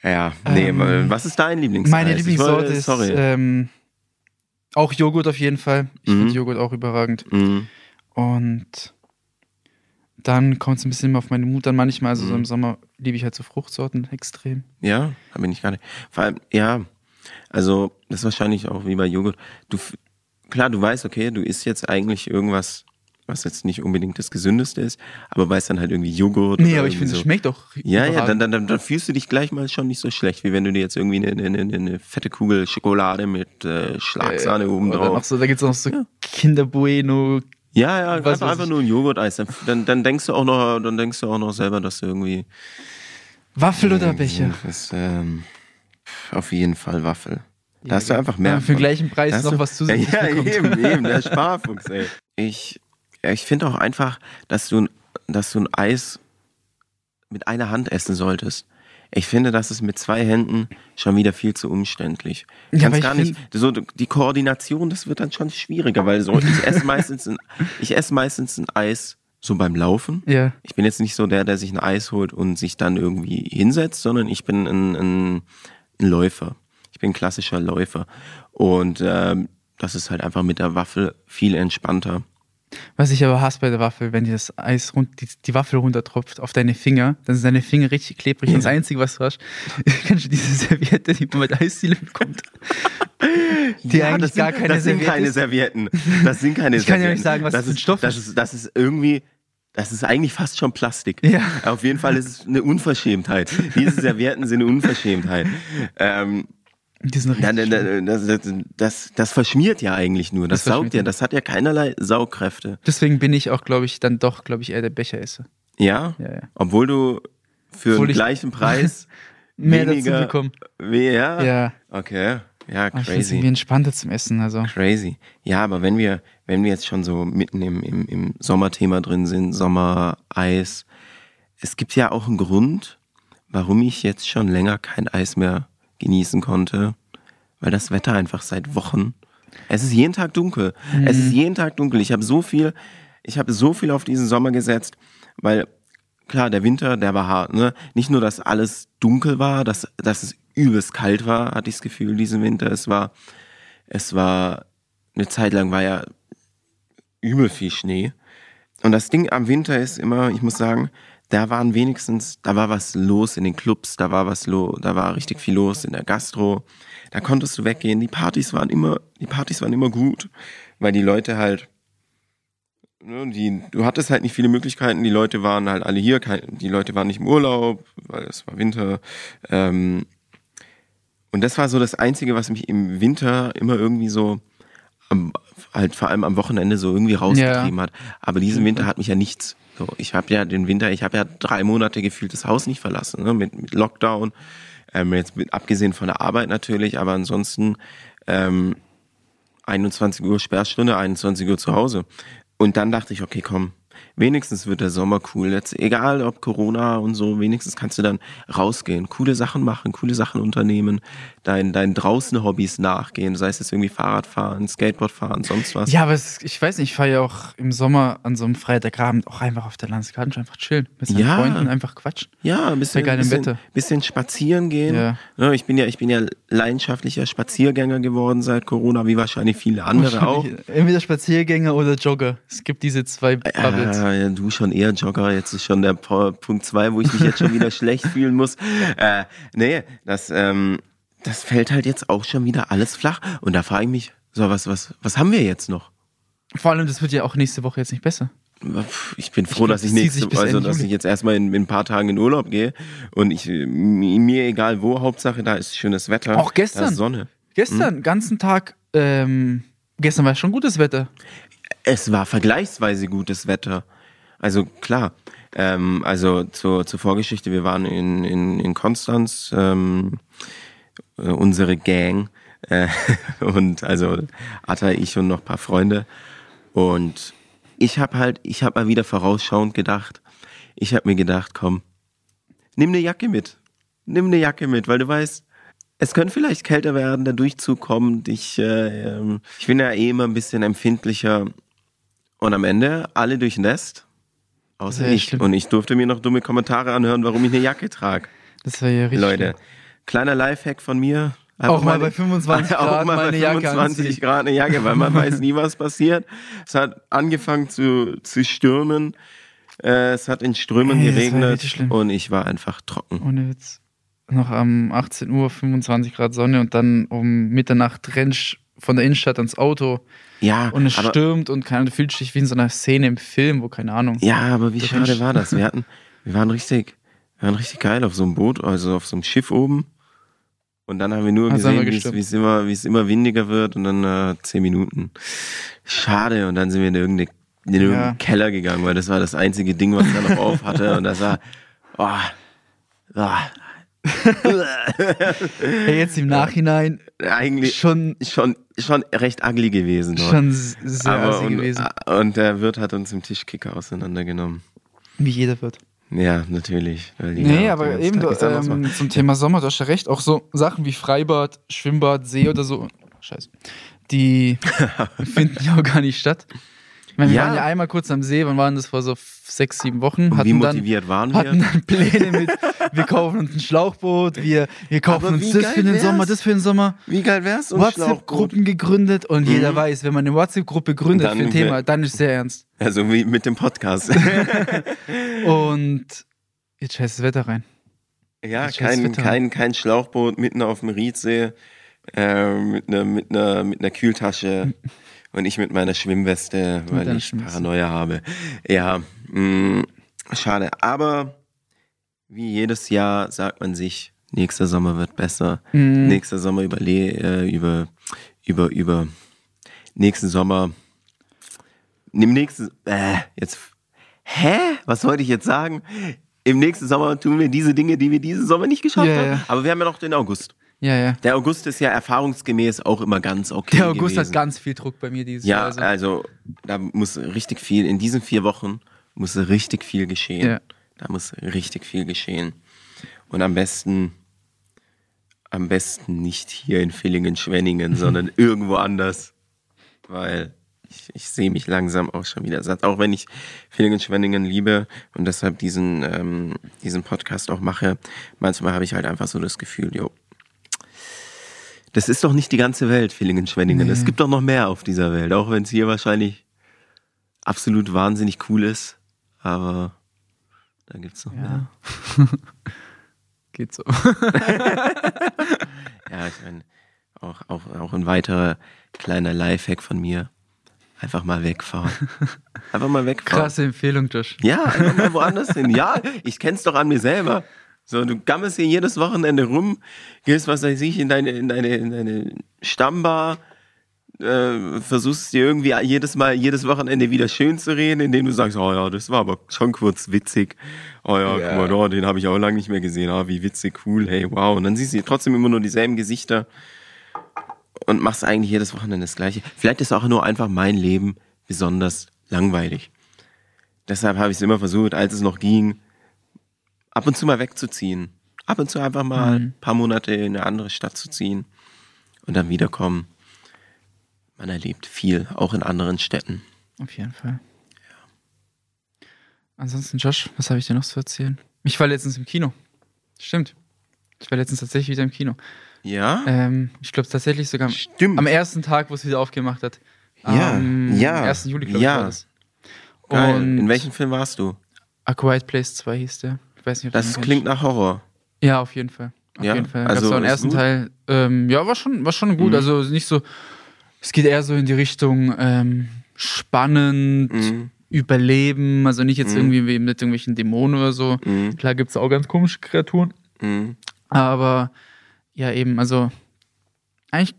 Ja, nee, Ähm, was ist dein Lieblingseis? Meine Lieblingssorte ist Sorry. ähm, auch Joghurt auf jeden Fall. Ich Mhm. finde Joghurt auch überragend. Mhm. Und dann kommt es ein bisschen immer auf meine Mut an. Manchmal, also so Mhm. im Sommer, liebe ich halt so Fruchtsorten extrem. Ja, da bin ich nicht. Vor allem, ja, also das ist wahrscheinlich auch wie bei Joghurt. Du, klar, du weißt, okay, du isst jetzt eigentlich irgendwas, was jetzt nicht unbedingt das Gesündeste ist, aber weißt dann halt irgendwie Joghurt. Nee, aber ich finde, es so. schmeckt auch Ja, ja, dann, überragend. dann, dann, dann fühlst du dich gleich mal schon nicht so schlecht, wie wenn du dir jetzt irgendwie eine, eine, eine, fette Kugel Schokolade mit äh, Schlagsahne oben Oder noch drauf. so, da gibt es noch so Kinder Bueno, Ja, ja, Was einfach, einfach nur ein Joghurt-Eis. Dann, dann, denkst du auch noch, dann denkst du auch noch selber, dass du irgendwie. Waffel oder Becher? Das ist, ähm, auf jeden Fall Waffel. Da hast du einfach mehr. für gleichen Preis noch du- was zusätzlich Ja, bekommt. eben, eben, der Sparfuchs, ey. Ich, ja, ich finde auch einfach, dass du, dass du ein Eis mit einer Hand essen solltest. Ich finde, das ist mit zwei Händen schon wieder viel zu umständlich. Du Ja, kannst gar ich nicht, so die Koordination, das wird dann schon schwieriger, weil so, ich esse meistens ein, ich esse meistens ein Eis so beim Laufen. Ja. Ich bin jetzt nicht so der, der sich ein Eis holt und sich dann irgendwie hinsetzt, sondern ich bin ein, ein, ein Läufer. Ich bin ein klassischer Läufer. Und ähm, das ist halt einfach mit der Waffel viel entspannter. Was ich aber hasse bei der Waffel, wenn dir das Eis rund, die, die Waffel runtertropft auf deine Finger, dann sind deine Finger richtig klebrig. Und das Einzige, was du hast, kennst du diese Serviette, die man mit Eisdiele bekommt? Die Ja, eigentlich das gar sind, keine das sind Serviette keine ist. Servietten. Das sind keine Ich kann ja Servietten. nicht sagen, was das für ein ist, Stoff das ist. ist. Das ist irgendwie, das ist eigentlich fast schon Plastik. Ja. Auf jeden Fall ist es eine Unverschämtheit. Diese Servietten sind eine Unverschämtheit. Ähm, Die sind richtig Ja, ne, schlimm. ne, das, das, das, verschmiert ja eigentlich nur. Das, Das saugt ja. Das hat ja keinerlei Saugkräfte. Deswegen bin ich auch, glaube ich, dann doch, glaube ich, eher der Becheresser. Ja? Ja, ja. Obwohl du für Obwohl den ich- gleichen Preis Mehr weniger, dazu bekommen. Ja? Ja. Okay. Ja, Aber ich irgendwie crazy. entspannter zum Essen. Also. Crazy. Ja, aber wenn wir, wenn wir jetzt schon so mitten im, im, im Sommerthema drin sind, Sommer, Eis, es gibt ja auch einen Grund, warum ich jetzt schon länger kein Eis mehr genießen konnte, weil das Wetter einfach seit Wochen, es ist jeden Tag dunkel. Es ist jeden Tag dunkel. Ich habe so viel, ich habe so viel auf diesen Sommer gesetzt, weil klar, der Winter, der war hart, ne? Nicht nur, dass alles dunkel war, dass, dass es übelst kalt war, hatte ich das Gefühl, diesen Winter. Es war, es war, eine Zeit lang war ja übel viel Schnee. Und das Ding am Winter ist immer, ich muss sagen, da waren wenigstens, da war was los in den Clubs, da war was los, da war richtig viel los in der Gastro. Da konntest du weggehen. Die Partys waren immer, die Partys waren immer gut, weil die Leute halt, ne, die, du hattest halt nicht viele Möglichkeiten. Die Leute waren halt alle hier, die Leute waren nicht im Urlaub, weil es war Winter. Ähm, und das war so das Einzige, was mich im Winter immer irgendwie so, halt vor allem am Wochenende so irgendwie rausgetrieben hat. Aber diesen Winter hat mich ja nichts. So, ich habe ja den Winter, ich habe ja drei Monate gefühlt das Haus nicht verlassen, ne, mit, mit Lockdown. Ähm, jetzt mit, abgesehen von der Arbeit natürlich, aber ansonsten ähm, 21 Uhr Sperrstunde, 21 Uhr zu Hause. Und dann dachte ich, okay, komm, wenigstens wird der Sommer cool. Jetzt, egal ob Corona und so, wenigstens kannst du dann rausgehen, coole Sachen machen, coole Sachen unternehmen, dein, deinen draußen Hobbys nachgehen, sei es jetzt irgendwie Fahrradfahren, Skateboardfahren, sonst was. Ja, aber es, ich weiß nicht, ich fahre ja auch im Sommer an so einem Freitagabend auch einfach auf der Landesgarten einfach chillen. Mit seinen Ja. Freunden einfach quatschen. Ja, ein bisschen, geilem bisschen, bisschen spazieren gehen. Ja. Ne, Ich bin ja, ich bin ja leidenschaftlicher Spaziergänger geworden seit Corona, wie wahrscheinlich viele andere auch. Entweder Spaziergänger oder Jogger. Es gibt diese zwei Bubbles. Ah, ja, du schon eher Jogger, jetzt ist schon der Punkt zwei, wo ich mich jetzt schon wieder schlecht fühlen muss. Äh, nee, das, ähm, das fällt halt jetzt auch schon wieder alles flach. Und da frage ich mich, so, was, was, was haben wir jetzt noch? Vor allem, das wird ja auch nächste Woche jetzt nicht besser. Ich bin froh, glaub, dass ich nächste, also dass ich jetzt erstmal in, in ein paar Tagen in Urlaub gehe und ich mir egal wo, Hauptsache da ist schönes Wetter. Auch gestern. Da ist Sonne. Gestern, ganzen Tag, ähm, gestern war schon gutes Wetter. Es war vergleichsweise gutes Wetter. Also klar, ähm, also zur, zur Vorgeschichte, wir waren in, in, in Konstanz, ähm, äh, unsere Gang äh, und also Atta, ich und noch ein paar Freunde. Und ich habe halt, ich habe mal wieder vorausschauend gedacht, ich habe mir gedacht, komm, nimm eine Jacke mit, nimm eine Jacke mit, weil du weißt, es könnte vielleicht kälter werden, der Durchzug kommt. Ich, äh, ähm, ich bin ja eh immer ein bisschen empfindlicher. Und am Ende alle durchnässt, außer Sehr ich. schlimm. Und ich durfte mir noch dumme Kommentare anhören, warum ich eine Jacke trage. Das war ja richtig. Leute, schlimm. kleiner Lifehack von mir. Auch mal bei 25 auch Grad mal mal bei eine Jacke 25 anziehen. Grad eine Jacke, weil man weiß nie, was passiert. Es hat angefangen zu, zu stürmen. Äh, es hat in Strömen Ey, das war geregnet und ich war einfach trocken. Ohne Witz. Noch am 18 Uhr 25 Grad Sonne und dann um Mitternacht rennst von der Innenstadt ans Auto Ja, und es stürmt und keine, du fühlst dich wie in so einer Szene im Film, wo keine Ahnung. ja, aber wie Du schade war das? Wir hatten, wir waren richtig, wir waren richtig geil auf so einem Boot, also auf so einem Schiff oben. Und dann haben wir nur Also gesehen, wie es- immer, wie es immer windiger wird und dann äh, zehn Minuten. Schade. Und dann sind wir in irgendeine in den Ja. Keller gegangen, weil das war das einzige Ding, was er noch auf hatte. Und das war, oh, oh, Hey, jetzt im Nachhinein eigentlich schon, schon, schon recht ugly gewesen dort. schon sehr Aber assi und, gewesen. und der Wirt hat uns im Tischkicker auseinandergenommen. Wie jeder wird. Ja, natürlich. Nee, ja aber eben ähm, zum Thema Sommer, du hast ja recht, auch so Sachen wie Freibad, Schwimmbad, See oder so, scheiße, die finden ja auch gar nicht statt. Ich meine, wir Ja. waren ja einmal kurz am See, wann waren das vor so sechs, sieben Wochen? Und hatten wie dann, motiviert waren hatten wir? dann Pläne mit, wir kaufen uns ein Schlauchboot, wir, wir kaufen uns das für den wär's? Sommer, das für den Sommer. Wie geil wär's? WhatsApp-Gruppen gegründet und jeder weiß, wenn man eine WhatsApp-Gruppe gründet Dann für ein Thema, dann ist es sehr ernst. Also wie mit dem Podcast. Und jetzt scheiß das Wetter rein. ja, Jetzt kein, Wetter. kein, kein Schlauchboot mitten auf dem Riedsee äh, mit einer mit einer mit einer Kühltasche und ich mit meiner Schwimmweste, weil ich Schwimmweste. Paranoia habe. Ja, mh, schade. Aber wie jedes Jahr sagt man sich, nächster Sommer wird besser. Mhm. Nächster Sommer überle äh, über über über nächsten Sommer. Im nächsten äh, jetzt hä? Was wollte ich jetzt sagen? Im nächsten Sommer tun wir diese Dinge, die wir diesen Sommer nicht geschafft Ja, haben. Aber wir haben ja noch den August. Ja, ja. Der August ist ja erfahrungsgemäß auch immer ganz okay. Der August gewesen. hat ganz viel Druck bei mir dieses Ja, Jahr. Also. also da muss richtig viel, in diesen vier Wochen muss richtig viel geschehen. Ja. Da muss richtig viel geschehen. Und am besten, am besten nicht hier in Villingen-Schwenningen, sondern irgendwo anders. Weil ich, ich sehe mich langsam auch schon wieder satt. Auch wenn ich Villingen-Schwenningen liebe und deshalb diesen, ähm, diesen Podcast auch mache, manchmal habe ich halt einfach so das Gefühl, jo, das ist doch nicht die ganze Welt, Villingen-Schwenningen. Es gibt doch noch mehr auf dieser Welt, auch wenn es hier wahrscheinlich absolut wahnsinnig cool ist. Aber da gibt's noch mehr. ja. Geht so. Ja, ich meine, auch, auch, auch ein weiterer kleiner Lifehack von mir. Einfach mal wegfahren. Einfach mal wegfahren. Krasse Empfehlung, Josh. Ja, einfach mal woanders hin. Ja, ich kenn's doch an mir selber. So, du gammelst hier jedes Wochenende rum, gehst, was weiß ich, in deine, in deine, in deine Stammbar, äh, versuchst dir irgendwie jedes Mal, jedes Wochenende wieder schön zu reden, indem du sagst, oh ja, das war aber schon kurz witzig. Oh ja, Ja. guck mal, da, den habe ich auch lange nicht mehr gesehen. Ah, wie witzig, cool, hey, wow. Und dann siehst du trotzdem immer nur dieselben Gesichter und machst eigentlich jedes Wochenende das Gleiche. Vielleicht ist auch nur einfach mein Leben besonders langweilig. Deshalb habe ich es immer versucht, als es noch ging, ab und zu mal wegzuziehen. Ab und zu einfach mal ein paar Monate in eine andere Stadt zu ziehen und dann wiederkommen. Man erlebt viel, auch in anderen Städten. Auf jeden Fall. Ansonsten, Josh, was habe ich dir noch zu erzählen? Ich war letztens im Kino. Stimmt. Ich war letztens tatsächlich wieder im Kino. Ja? Ähm, ich glaube tatsächlich sogar am- Stimmt. am ersten Tag, wo es wieder aufgemacht hat. Ja, Am ja, 1. Juli, glaube ja. ich, war das. Geil. Und In welchem Film warst du? A Quiet Place 2 hieß der. Ich weiß nicht, ob Das klingt nach Horror. Ja, auf jeden Fall. Auf Ja, jeden Fall. also auch ist ersten gut? Teil. Ähm, ja, war schon, war schon gut. Mhm. Also nicht so. Es geht eher so in die Richtung ähm, spannend, Mhm. Überleben. Also nicht jetzt Mhm. irgendwie wie mit irgendwelchen Dämonen oder so. Mhm. Klar gibt es auch ganz komische Kreaturen. Mhm. Aber ja, eben, also eigentlich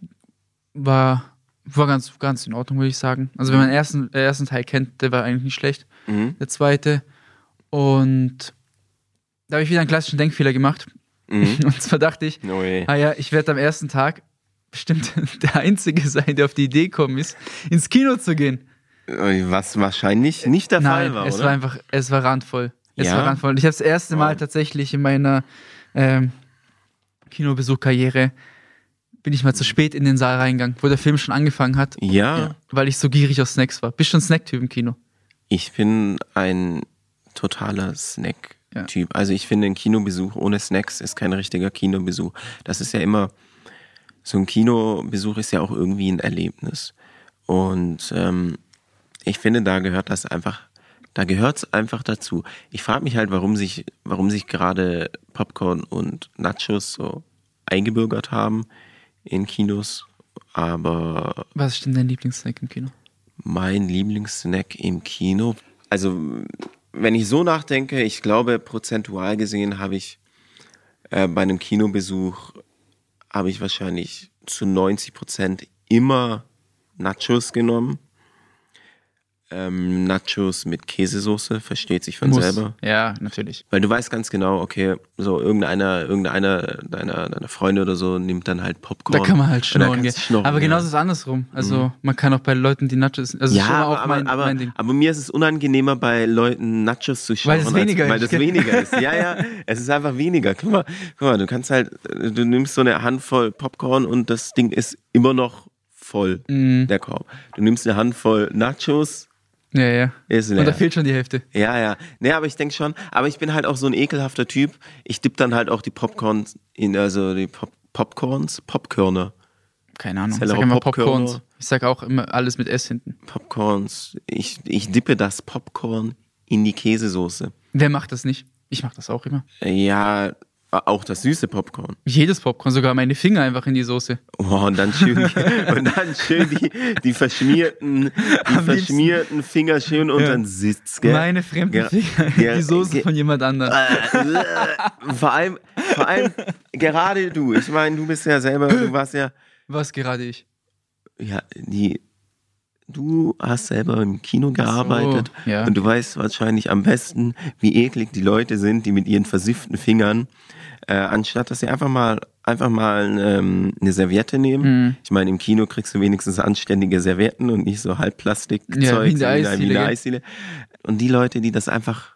war, war ganz, ganz in Ordnung, würde ich sagen. Also wenn man den ersten, den ersten Teil kennt, der war eigentlich nicht schlecht. Mhm. Der zweite. Und da habe ich wieder einen klassischen Denkfehler gemacht. Mhm. Und zwar dachte ich, No ah ja, ich werde am ersten Tag bestimmt der Einzige sein, der auf die Idee gekommen ist, ins Kino zu gehen. Was wahrscheinlich nicht der Nein, Fall war, es oder? war einfach, es war randvoll. Es Ja? war randvoll. Und ich habe das erste Mal Wow. tatsächlich in meiner ähm, Kinobesuchkarriere bin ich mal zu spät in den Saal reingegangen, wo der Film schon angefangen hat, ja, weil ich so gierig auf Snacks war. Bist du ein Snacktyp im Kino? ich bin ein totaler Snack-Typ. Also ich finde, ein Kinobesuch ohne Snacks ist kein richtiger Kinobesuch. Das ist ja immer, so ein Kinobesuch ist ja auch irgendwie ein Erlebnis. Und ähm, ich finde, da gehört das einfach, da gehört es einfach dazu. Ich frage mich halt, warum sich, warum sich gerade Popcorn und Nachos so eingebürgert haben in Kinos. Aber Was ist denn dein Lieblingssnack im Kino? mein Lieblingssnack im Kino. Also, wenn ich so nachdenke, ich glaube, prozentual gesehen habe ich äh, bei einem Kinobesuch habe ich wahrscheinlich zu 90 Prozent immer Nachos genommen. Ähm, Nachos mit Käsesoße, versteht sich von Muss. selber. Ja, natürlich. Weil du weißt ganz genau, okay, so irgendeiner, irgendeiner deiner, deiner Freunde oder so nimmt dann halt Popcorn. Da kann man halt schnorren gehen. schnorren, aber ja. Mhm. genauso ist es andersrum. Also man kann auch bei Leuten, die Nachos, also Ja, aber, auch mein, aber, mein Ding. aber mir ist es unangenehmer, bei Leuten Nachos zu schauen. Weil es weniger Weil ist, das weniger ist. Ja, ja, es ist einfach weniger. Guck mal, guck mal, du kannst halt, du nimmst so eine Handvoll Popcorn und das Ding ist immer noch voll, Mhm. der Korb. Du nimmst eine Handvoll Nachos, Ja, ja. ist leer. Und da fehlt schon die Hälfte. Ja, ja. Nee, aber ich denke schon, aber ich bin halt auch so ein ekelhafter Typ. Ich dipp dann halt auch die Popcorns in, also die Pop Popcorns, Popkörner. Keine Ahnung. Ich sag auch immer Popcorn. Popcorns. Ich sag auch immer alles mit S hinten. Popcorns. Ich, ich dippe das Popcorn in die Käsesoße. Wer macht das nicht? Ich mach das auch immer. Ja, auch das süße Popcorn. Jedes Popcorn, sogar meine Finger einfach in die Soße. Oh, und dann schön, die, und dann schön die, die verschmierten, die Am liebsten. verschmierten Finger schön unter den Sitz, gell? Meine fremden Ja. Finger in Ja. die Soße von jemand anderem. Äh, vor allem, vor allem, gerade du. Ich meine, du bist ja selber, du warst ja, Was gerade ich? ja, die, du hast selber im Kino gearbeitet ja. und du weißt wahrscheinlich am besten, wie eklig die Leute sind, die mit ihren versifften Fingern, äh, anstatt dass sie einfach mal, einfach mal ähm, eine Serviette nehmen. Mhm. Ich meine, im Kino kriegst du wenigstens anständige Servietten und nicht so Halbplastikzeug Ja, wie wie Eisdiele, der gell? Eisdiele. Und die Leute, die das einfach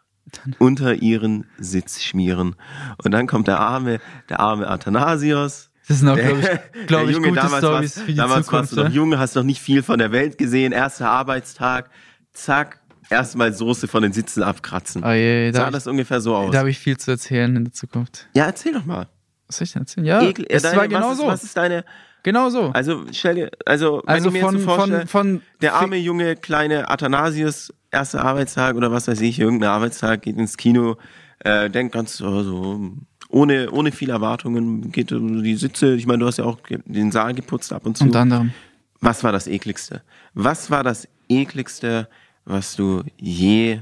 unter ihren Sitz schmieren. Und dann kommt der arme, der arme Athanasios, Das sind auch, glaube ich, glaub der ich Junge, gute damals Stories warst, für die damals Zukunft. warst du noch jung, hast noch nicht viel von der Welt gesehen, erster Arbeitstag, zack, erstmal Soße von den Sitzen abkratzen. Oh je, da Sah habe das ungefähr so aus? ich, da hab ich viel zu erzählen in der Zukunft. ja, erzähl doch mal. Was soll ich denn erzählen? Ja, Ekel, es deine- war genau was ist, so. Was ist deine, Genau so. also stell dir, also, wenn Also ich mir von, jetzt so vorstelle, von, von der arme junge kleine Athanasius, erster Arbeitstag oder was weiß ich, irgendein Arbeitstag, geht ins Kino, äh, denkt ganz so, so ohne, ohne viel Erwartungen, geht um die Sitze, ich meine, du hast ja auch den Saal geputzt ab und zu. unter anderem. Was war das ekligste? Was war das ekligste, was du je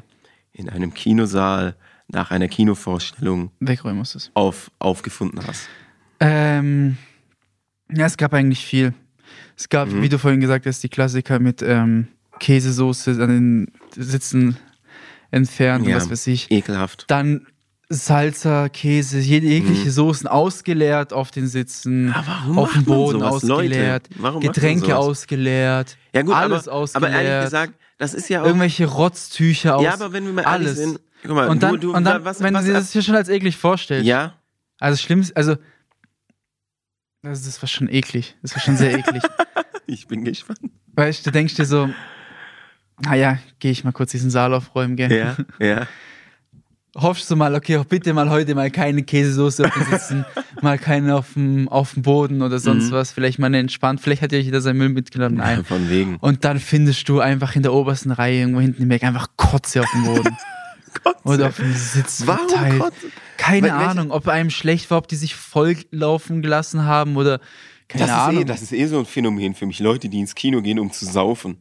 in einem Kinosaal nach einer Kinovorstellung Wegräumen muss es. auf, aufgefunden hast? Ähm, ja, es gab eigentlich viel. Es gab, Mhm. wie du vorhin gesagt hast, die Klassiker mit ähm, Käsesoße an den Sitzen entfernt und Ja. was weiß ich. Ekelhaft. Dann Salsa, Käse, jede jegliche Mhm. Soßen ausgeleert auf den Sitzen, Aber auf dem Boden sowas, ausgeleert, Getränke ausgeleert, Ja gut, alles aber, aber ausgeleert, ehrlich gesagt, das ist ja auch... irgendwelche Rotztücher aus, ja, aber wenn wir mal alles. sind... Guck mal, und dann, du, du, und dann was, wenn was, du dir das hier schon als eklig vorstellst, Ja, also schlimm, also das, das war schon eklig, das war schon sehr eklig. ich bin gespannt. Weißt du, du denkst dir so, naja, gehe ich mal kurz diesen Saal aufräumen, gell? Ja, ja. Hoffst du mal, okay, auch bitte mal heute mal keine Käsesoße auf den Sitzen, mal keine auf dem, auf dem Boden oder sonst Mhm. was, vielleicht mal eine entspannt, vielleicht hat ja jeder seinen Müll mitgenommen. Nein. Von wegen. Und dann findest du einfach in der obersten Reihe irgendwo hinten im Weg einfach Kotze auf dem Boden sei oder auf dem Sitz Warum verteilt. Gott? Keine welche- Ahnung, ob einem schlecht war, ob die sich voll laufen gelassen haben oder keine Das ist, Ahnung. eh, das ist eh so ein Phänomen für mich. Leute, die ins Kino gehen, um zu saufen.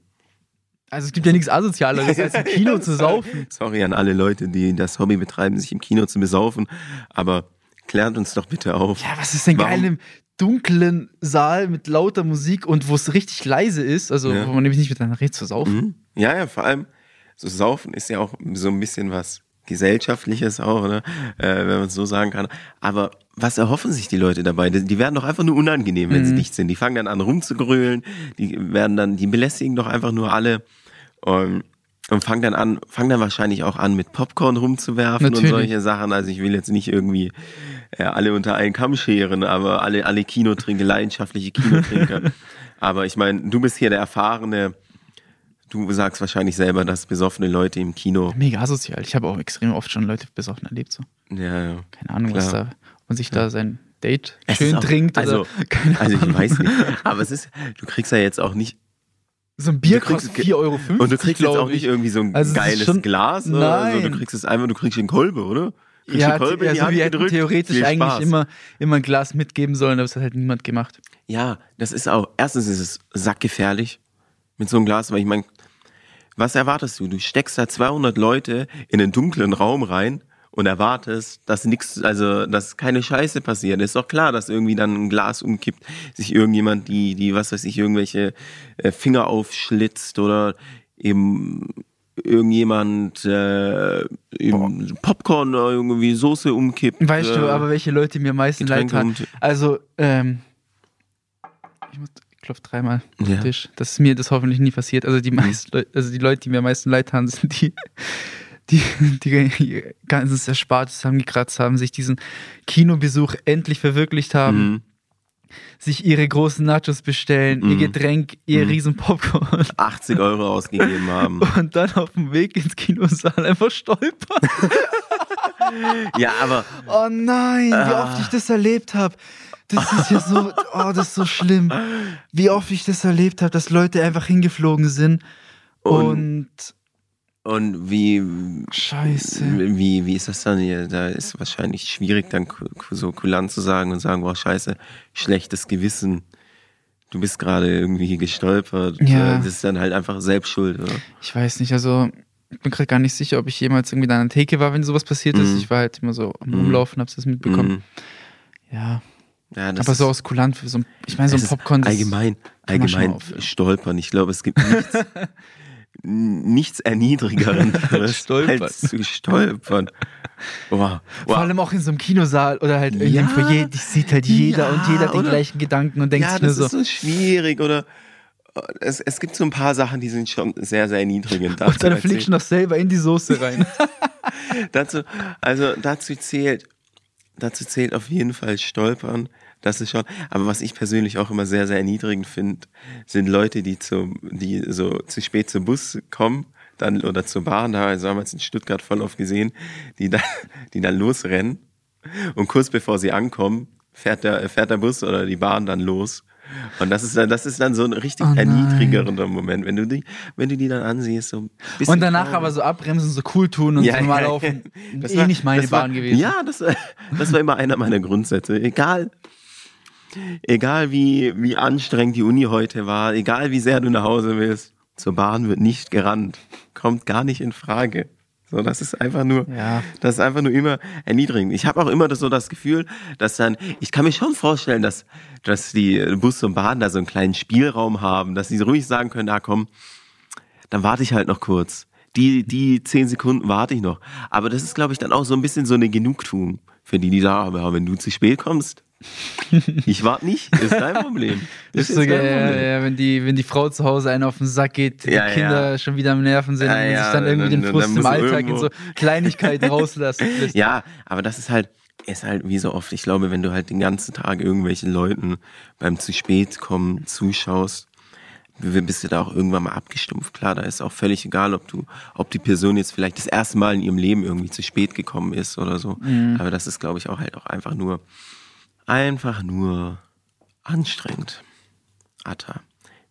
Also es gibt ja nichts Asozialeres, als im Kino zu saufen. Sorry an alle Leute, die das Hobby betreiben, sich im Kino zu besaufen. Aber klärt uns doch bitte auf. Ja, was ist denn Warum? geil im dunklen Saal mit lauter Musik und wo es richtig leise ist, also Ja. wo man nämlich nicht miteinander redet, zu saufen. Mhm. Ja, ja, vor allem, so Saufen ist ja auch so ein bisschen was Gesellschaftliches auch, ne? äh, wenn man es so sagen kann. Aber was erhoffen sich die Leute dabei? Die werden doch einfach nur unangenehm, wenn sie Mhm. dicht sind. Die fangen dann an rumzugrölen, die werden dann, die belästigen doch einfach nur alle und, und fangen dann an, fangen dann wahrscheinlich auch an, mit Popcorn rumzuwerfen Natürlich. und solche Sachen. Also ich will jetzt nicht irgendwie äh, alle unter einen Kamm scheren, aber alle, alle Kinotrinker, leidenschaftliche Kinotrinker. aber ich meine, du bist hier der erfahrene Du sagst wahrscheinlich selber, dass besoffene Leute im Kino. Mega asozial. Ich habe auch extrem oft schon Leute besoffen erlebt. So. Ja, ja. Keine Ahnung, was Klar. da, ob man sich da sein Date Es schön auch- trinkt also, oder keine Also ich weiß nicht. Aber es ist, du kriegst ja jetzt auch nicht. So ein Bier kriegst- kostet 4,50 Euro. Und du kriegst jetzt auch nicht ich. irgendwie so ein Also es geiles schon- Glas oder so. Du kriegst es einfach, du kriegst eine Kolbe, oder? Kriegst Ja, Kolbe also wir hätten theoretisch Viel eigentlich Spaß. immer, immer ein Glas mitgeben sollen, aber das hat halt niemand gemacht. Ja, das ist auch, erstens ist es sackgefährlich mit so einem Glas, weil ich meine, was erwartest du? Du steckst da 200 Leute in einen dunklen Raum rein und erwartest, dass nichts, also, dass keine Scheiße passiert. Ist doch klar, dass irgendwie dann ein Glas umkippt, sich irgendjemand die, die, was weiß ich, irgendwelche äh, Finger aufschlitzt oder eben irgendjemand äh, Popcorn oder irgendwie Soße umkippt. Weißt äh, du, aber welche Leute mir am meisten leid Getränke haben? und- Also, ähm, ich muss, ich klopfe dreimal auf Ja. den Tisch. Das ist mir das hoffentlich nie passiert. Also die meisten Leute, also die Leute, die mir am meisten leid haben, sind die, die, die ihr ganzes Erspartes zusammengekratzt haben, sich diesen Kinobesuch endlich verwirklicht haben, Mhm. sich ihre großen Nachos bestellen, ihr Mhm. Getränk, ihr Mhm. riesen Popcorn 80 Euro ausgegeben haben. und dann auf dem Weg ins Kinosaal einfach stolpern. Ja, aber Oh nein, wie Ah. oft ich das erlebt habe. Das ist ja so, oh, das ist so schlimm. Wie oft ich das erlebt habe, dass Leute einfach hingeflogen sind und, und wie Scheiße. wie wie ist das dann hier? Da ist wahrscheinlich schwierig dann so kulant zu sagen und sagen, boah, scheiße, schlechtes Gewissen. Du bist gerade irgendwie gestolpert. Ja. Das ist dann halt einfach Selbstschuld. Oder? ich weiß nicht, also ich bin gerade gar nicht sicher, ob ich jemals irgendwie da an der Theke war, wenn sowas passiert ist. Mhm. Ich war halt immer so am Mhm. Rumlaufen, hab's das mitbekommen. Mhm. Ja, Ja, das aber so aus kulant für so ein, ich meine, so ein ist Popcorn, das allgemein, allgemein stolpern. Ich glaube, es gibt nichts, nichts erniedrigerenderes Stolpern. als zu stolpern. Boah, vor boah. allem auch in so einem Kinosaal oder halt irgendwie Ja. im Foyer, die sieht halt jeder Ja, und jeder hat den gleichen Gedanken und denkt ja, sich nur das so, ist so schwierig oder es, es gibt so ein paar Sachen, die sind schon sehr, sehr erniedrigend. und dann fliegst du noch selber in die Soße rein. dazu, also dazu zählt, dazu zählt auf jeden Fall Stolpern. Das ist schon. Aber was ich persönlich auch immer sehr, sehr erniedrigend finde, sind Leute, die zum, die so zu spät zum Bus kommen, dann oder zur Bahn. Da also haben wir jetzt in Stuttgart voll oft gesehen, die dann, die dann losrennen und kurz bevor sie ankommen, fährt der, fährt der Bus oder die Bahn dann los. Und das ist dann, das ist dann so ein richtig Oh nein. erniedrigerender Moment, wenn du die, wenn du die dann ansiehst, so Und danach traurig. aber so abbremsen, so cool tun und Ja, so ja, laufen. Das eh war- nicht meine das war, Bahn gewesen. Ja, das, das war immer einer meiner Grundsätze. Egal, egal wie, wie anstrengend die Uni heute war, egal wie sehr du nach Hause willst, zur Bahn wird nicht gerannt. Kommt gar nicht in Frage. So, das ist einfach nur, Ja. das ist einfach nur immer erniedrigend. Ich habe auch immer das, so das Gefühl, dass dann, ich kann mir schon vorstellen, dass, dass die Bus und Bahn da so einen kleinen Spielraum haben, dass sie ruhig sagen können, ah komm, dann warte ich halt noch kurz. Die, die zehn Sekunden warte ich noch. Aber das ist, glaube ich, dann auch so ein bisschen so eine Genugtuung für die, die sagen, aber wenn du zu spät kommst, ich warte nicht, ist dein Problem. Das ist jetzt so dein ja, Problem. ja, wenn die, wenn die Frau zu Hause einen auf den Sack geht, die Ja, Kinder schon wieder am Nerven sind und sich dann irgendwie dann- den dann Frust im Alltag in irgendwo- so Kleinigkeiten rauslassen. Ja, aber das ist halt, ist halt wie so oft. Ich glaube, wenn du halt den ganzen Tag irgendwelchen Leuten beim zu spät kommen zuschaust, bist du da auch irgendwann mal abgestumpft. Klar, da ist auch völlig egal, ob du, ob die Person jetzt vielleicht das erste Mal in ihrem Leben irgendwie zu spät gekommen ist oder so. Mhm. Aber das ist, glaube ich, auch halt auch einfach nur, einfach nur anstrengend. Atta.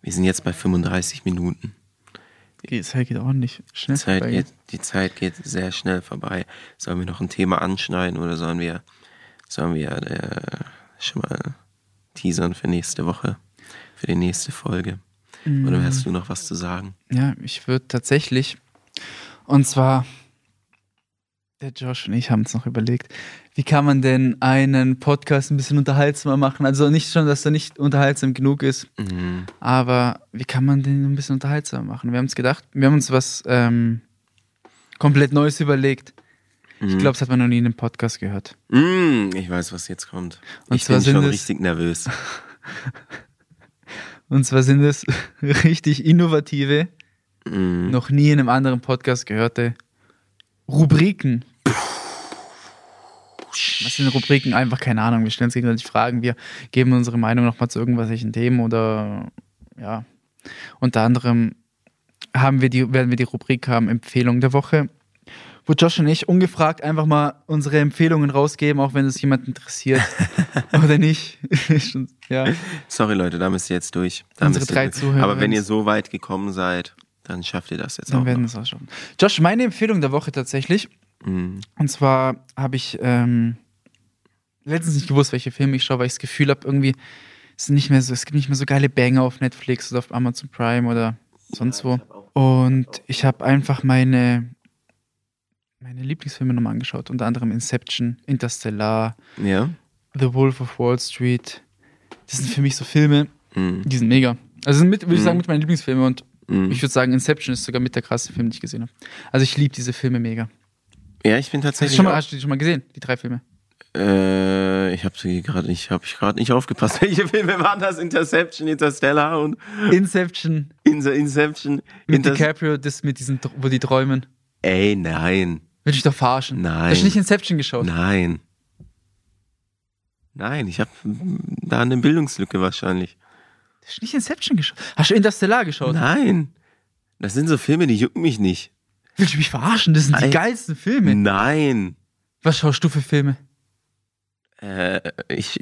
Wir sind jetzt bei 35 Minuten. Die Zeit geht ordentlich schnell Die Zeit, vorbei. geht, die Zeit geht sehr schnell vorbei. Sollen wir noch ein Thema anschneiden oder sollen wir, sollen wir äh, schon mal teasern für nächste Woche, für die nächste Folge? Oder Mm. hast du noch was zu sagen? Ja, ich würde tatsächlich, und zwar, der Josh und ich haben uns noch überlegt, wie kann man denn einen Podcast ein bisschen unterhaltsamer machen? Also nicht schon, dass er nicht unterhaltsam genug ist, Mhm. aber wie kann man den ein bisschen unterhaltsamer machen? Wir haben uns gedacht, wir haben uns was ähm, komplett Neues überlegt. Ich glaube, das hat man noch nie in einem Podcast gehört. Mm, ich weiß, was jetzt kommt. Und ich bin schon richtig nervös. Und zwar sind es richtig innovative, Mm. noch nie in einem anderen Podcast gehörte Rubriken. Was sind Rubriken? Einfach keine Ahnung. Wir stellen uns gegenseitig Fragen. Wir geben unsere Meinung nochmal zu irgendwelchen Themen oder ja. Unter anderem haben wir die, werden wir die Rubrik haben, Empfehlung der Woche, wo Josh und ich ungefragt einfach mal unsere Empfehlungen rausgeben, auch wenn es jemand interessiert oder nicht. Ja. Sorry Leute, da müsst ihr jetzt durch. Da Unsere ihr drei. Zuhörer Aber wenn ihr so weit gekommen seid, dann schafft ihr das jetzt Dann auch. werden Noch. wir es auch schaffen. Josh, meine Empfehlung der Woche tatsächlich. Mm. Und zwar habe ich ähm, letztens nicht gewusst, welche Filme ich schaue, weil ich das Gefühl habe, irgendwie es sind nicht mehr so, es gibt nicht mehr so geile Banger auf Netflix oder auf Amazon Prime oder sonst wo. Und ich habe einfach meine, meine Lieblingsfilme nochmal angeschaut, unter anderem Inception, Interstellar, Ja? The Wolf of Wall Street. Das sind für mich so Filme, Mm. die sind mega. Also sind mit, würde ich Mhm. sagen, mit meinen Lieblingsfilme und Mhm. Ich würde sagen, Inception ist sogar mit der krasse Film, den ich gesehen habe. Also ich liebe diese Filme mega. Ja, ich bin Hast du, tatsächlich. schon mal, hast du die schon mal gesehen, die drei Filme? Äh, ich habe sie gerade nicht, habe ich gerade nicht aufgepasst. Welche Filme waren das? Interception, Interstellar und Inception Inse Inception. mit Inter DiCaprio, das mit diesen, wo die träumen. Ey, nein, Will ich doch verarschen. Nein. Hast du nicht Inception geschaut? nein, nein. Ich habe da eine Bildungslücke wahrscheinlich. Hast du nicht Inception geschaut? Hast du Interstellar geschaut? Nein, das sind so Filme, die jucken mich nicht. Willst du mich verarschen? Das sind die Nein. geilsten Filme. Nein, Was schaust du für Filme? äh, ich,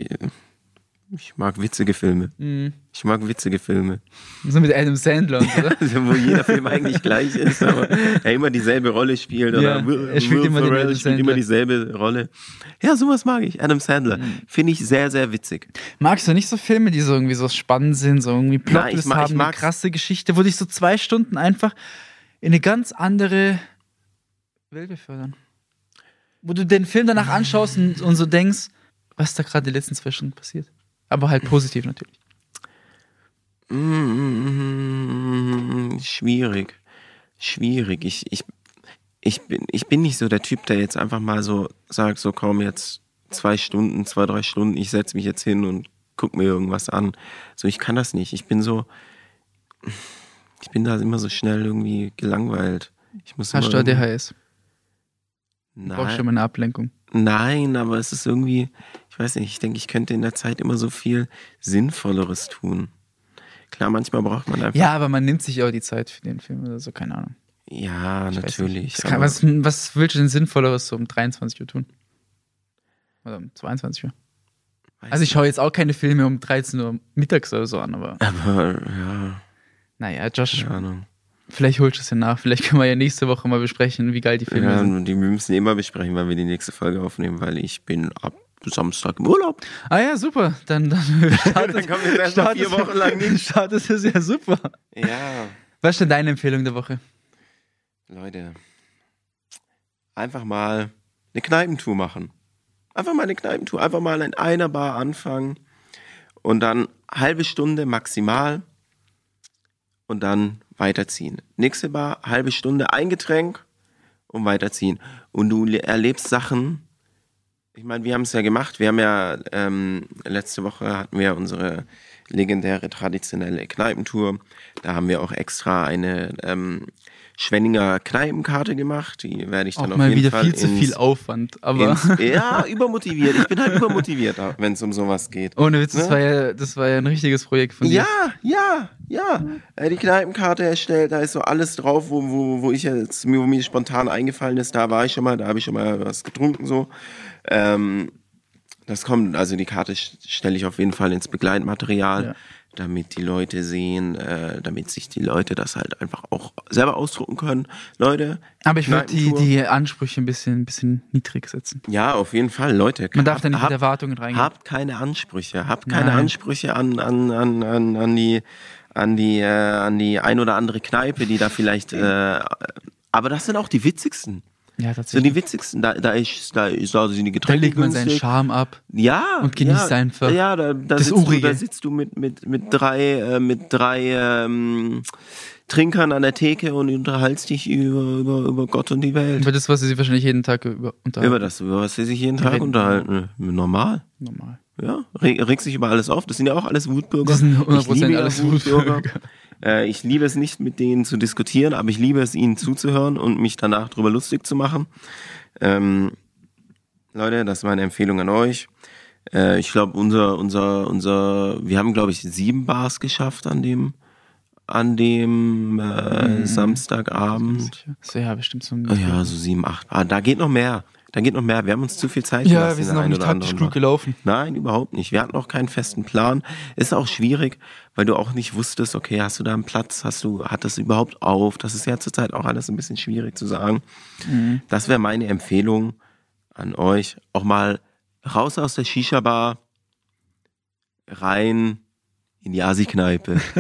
ich mag witzige Filme. Mhm. Ich mag witzige Filme. So mit Adam Sandler und so, oder? Also, wo jeder Film eigentlich gleich ist, aber er immer dieselbe Rolle spielt. Oder Ja, Will, er spielt Will immer Ferrell spielt immer dieselbe Rolle. Ja, sowas mag ich. Adam Sandler. Mhm. Finde ich sehr, sehr witzig. Magst du nicht so Filme, die so irgendwie so spannend sind, so irgendwie Nein, ich Plot mag- ich haben, eine mag's. krasse Geschichte, wo dich so zwei Stunden einfach in eine ganz andere Welt befördern? Wo du den Film danach anschaust und, und so denkst, was ist da gerade die letzten zwei Stunden passiert? Aber halt positiv natürlich. Mm, schwierig. Schwierig. Ich, ich, ich, bin, ich bin nicht so der Typ, der jetzt einfach mal so sagt, so komm jetzt zwei Stunden, zwei, drei Stunden, ich setze mich jetzt hin und guck mir irgendwas an. So, ich kann das nicht. Ich bin so, ich bin da immer so schnell irgendwie gelangweilt. Ich muss Hast du ADHS? Brauchst Nein, schon mal eine Ablenkung. Nein, aber es ist irgendwie, ich weiß nicht, ich denke, ich könnte in der Zeit immer so viel Sinnvolleres tun. Klar, manchmal braucht man einfach. Ja, aber man nimmt sich auch die Zeit für den Film oder so, keine Ahnung. Ja, Ich natürlich. kann, was, was willst du denn Sinnvolleres so um 23 Uhr tun? Oder um 22 Uhr? weiß Also ich schaue jetzt auch keine Filme um 13 Uhr mittags oder so an, aber Aber ja, naja, Josh, keine Ahnung. Vielleicht holst du es ja nach. Vielleicht können wir ja nächste Woche mal besprechen, wie geil die Filme Ja, sind. die wir müssen immer besprechen, weil wir die nächste Folge aufnehmen, weil ich bin ab Samstag im Urlaub. Ah ja, super. Dann, dann startet, kommen jetzt erst vier Wochen lang nicht. Startet es ja super. Ja. Was ist denn deine Empfehlung der Woche? Leute, einfach mal eine Kneipentour machen. Einfach mal eine Kneipentour. Einfach mal in einer Bar anfangen und dann halbe Stunde maximal und dann weiterziehen. Nächste Bar, halbe Stunde, ein Getränk und weiterziehen. Und du le- erlebst Sachen. Ich meine, wir haben es ja gemacht. Wir haben ja ähm, letzte Woche hatten wir unsere legendäre traditionelle Kneipentour. Da haben wir auch extra eine ähm, Schwenninger Kneipenkarte gemacht. Die werde ich Auch dann auf mal jeden wieder Fall viel zu ins- viel Aufwand. Aber ins, ja, übermotiviert. Ich bin halt übermotiviert, wenn es um sowas geht. ohne Witz, das, Ne? war ja, das war ja ein richtiges Projekt von dir. Ja, ja, ja. Äh, Die Kneipenkarte erstellt, da ist so alles drauf, wo, wo, wo ich jetzt, wo mir spontan eingefallen ist, da war ich schon mal, da habe ich schon mal was getrunken so. Ähm, das kommt, also die Karte st- stelle ich auf jeden Fall ins Begleitmaterial, Ja. damit die Leute sehen, äh, damit sich die Leute das halt einfach auch selber ausdrucken können. Leute. Aber ich würde die, die Ansprüche ein bisschen, ein bisschen niedrig setzen. Ja, auf jeden Fall, Leute. Man darf da nicht habt- mit Erwartungen reingehen. Habt keine Ansprüche, habt keine Nein. Ansprüche an, an, an, an, an die an die äh, an die ein oder andere Kneipe, die da vielleicht äh, aber das sind auch die witzigsten. Ja, tatsächlich. die witzigsten, da da ist da, ist, da sind die Da Getränke legt man seinen. Charme ab. Ja. und genießt ja, einfach Ja, da, da, das sitzt du, Urige. da sitzt du mit mit mit drei äh, mit drei ähm, Trinkern an der Theke und unterhaltst dich über über über Gott und die Welt. Über das, was sie sich wahrscheinlich jeden Tag über unterhalten. Über das, über was sie sich jeden Tag Reden. unterhalten. Normal. Normal. Ja, reg, regt sich über alles auf. Das sind ja auch alles Wutbürger. Das sind 100% ich liebe ja alles Wutbürger. Äh, ich liebe es nicht, mit denen zu diskutieren, aber ich liebe es, ihnen zuzuhören und mich danach drüber lustig zu machen. Ähm, Leute, das ist meine Empfehlung an euch. Äh, ich glaube, unser, unser, unser, wir haben, glaube ich, sieben Bars geschafft an dem, an dem äh, Samstagabend. So, ja, bestimmt so ein. Ja, so sieben, acht. Ah, da geht noch mehr. Da geht noch mehr. Wir haben uns zu viel Zeit ja gelassen wir in sind einen nicht taktisch gut gelaufen. Nein, überhaupt nicht. Wir hatten auch keinen festen Plan. Ist auch schwierig, weil du auch nicht wusstest, okay, hast du da einen Platz, hast du, hat das überhaupt auf? Das ist ja zurzeit auch alles ein bisschen schwierig zu sagen. Mhm. Das wäre meine Empfehlung an euch. Auch mal raus aus der Shisha-Bar, rein in die Asi-Kneipe.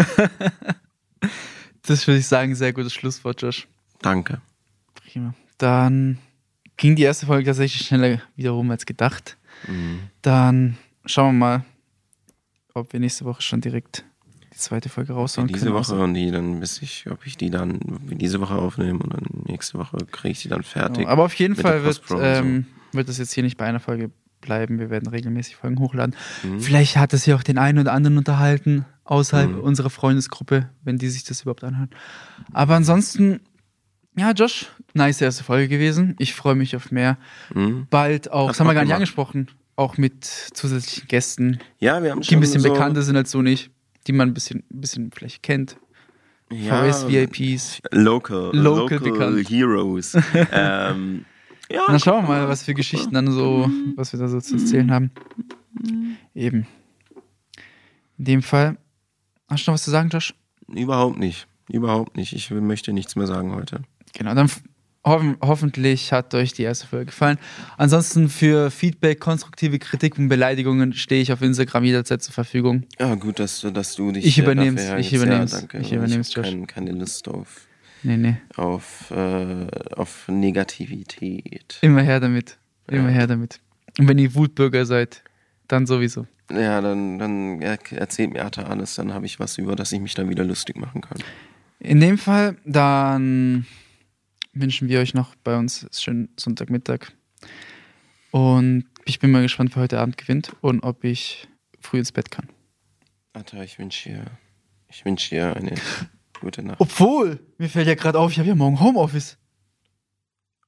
Das würde ich sagen, sehr gutes Schlusswort, Josh. Danke. Prima. Dann ging die erste Folge tatsächlich schneller wiederum als gedacht. Mhm. Dann schauen wir mal, ob wir nächste Woche schon direkt die zweite Folge Ja, raushauen diese können. Woche und die dann, bis ich, ob ich die dann diese Woche aufnehme und dann nächste Woche kriege ich die dann fertig. Genau. Aber auf jeden Fall wird, so. ähm, wird das jetzt hier nicht bei einer Folge bleiben. Wir werden regelmäßig Folgen hochladen. Mhm. Vielleicht hat es ja auch den einen oder anderen unterhalten außerhalb Mhm. unserer Freundesgruppe, wenn die sich das überhaupt anhören. Aber ansonsten, ja, Josh, nice erste Folge gewesen. Ich freue mich auf mehr. Mhm. Bald auch, das haben wir gar nicht gemacht. angesprochen, auch mit zusätzlichen Gästen, Ja, wir haben die schon ein bisschen so, bekannter sind als du nicht, die man ein bisschen, ein bisschen vielleicht kennt. ja, VS-VIPs. Local, Local local, bekannt. Heroes. ähm, ja, Dann schauen wir mal, was für Geschichten dann so, was wir da so zu erzählen haben. Eben. In dem Fall. Hast du noch was zu sagen, Josh? überhaupt nicht. Überhaupt nicht. Ich möchte nichts mehr sagen heute. Genau, dann hoffen, hoffentlich hat euch die erste Folge gefallen. Ansonsten für Feedback, konstruktive Kritik und Beleidigungen stehe ich auf Instagram jederzeit zur Verfügung. Ja, gut, dass, du- dass du dich Ich äh, übernehm's, dafür ich hergibst. übernehm's, Ja, ich übernehm's, hab Josh. Kein, keine Lust auf, Nee, nee. auf, äh, auf Negativität. Immer her damit. Immer Ja. her damit. Und wenn ihr Wutbürger seid, dann sowieso. Ja, dann, dann er- erzählt mir Atta alles, dann habe ich was, über das ich mich dann wieder lustig machen kann. In dem Fall, dann wünschen wir euch noch bei uns einen schönen Sonntagmittag. Und ich bin mal gespannt, wer heute Abend gewinnt und ob ich früh ins Bett kann. Atta, ich wünsche dir, ich wünsche dir eine gute Nacht. Obwohl, mir fällt ja gerade auf, ich habe ja morgen Homeoffice.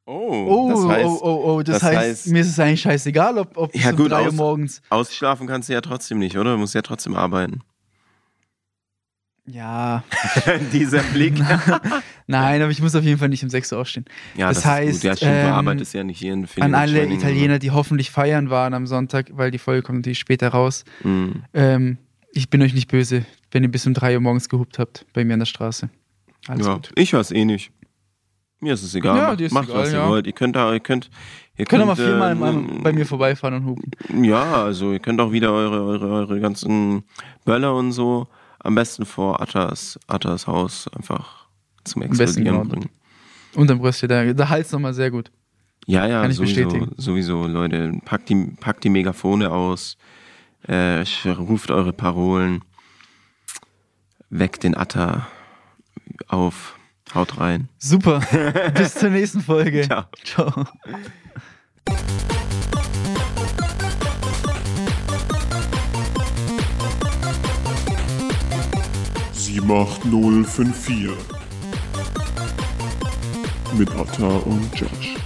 Oh, Oh, das heißt, oh, oh, oh, das, das heißt, heißt- mir ist es eigentlich scheißegal, ob, ob Ja, es um gut, 3 Uhr aus- morgens. ausschlafen kannst du ja trotzdem nicht, oder? Du musst ja trotzdem arbeiten. Ja, Dieser Blick. nein, aber ich muss auf jeden Fall nicht um 6 Uhr aufstehen. Ja, Das das, heißt, gut. Ja, stimmt, ähm, du arbeitest ja nicht hier in An alle Italiener, die hoffentlich feiern waren am Sonntag, weil die Folge kommt natürlich später raus. Mhm. Ähm, ich bin euch nicht böse, wenn ihr bis um 3 Uhr morgens gehupt habt bei mir an der Straße. Alles ja, gut. ich weiß eh nicht. Mir ist es egal. Ja, Macht- dir ist Macht, egal, was ihr ja. wollt. Ihr könnt da, ihr könnt, ihr Könnt ihr mal könnt, viermal ähm, mal bei mir vorbeifahren und hupen. Ja, also ihr könnt auch wieder eure, eure, eure ganzen Böller und so am besten vor Attas, Attas Haus einfach zum besten Explodieren bringen. Unterm Brüste, der, der Hals nochmal sehr gut. Ja, ja, Kann ich sowieso, bestätigen. sowieso, Leute. Packt die, packt die Megafone aus, äh, ruft eure Parolen, weckt den Atta auf, haut rein. Super. Bis zur nächsten Folge. Ciao. Ciao. Sie macht 054 mit Atta und Josh.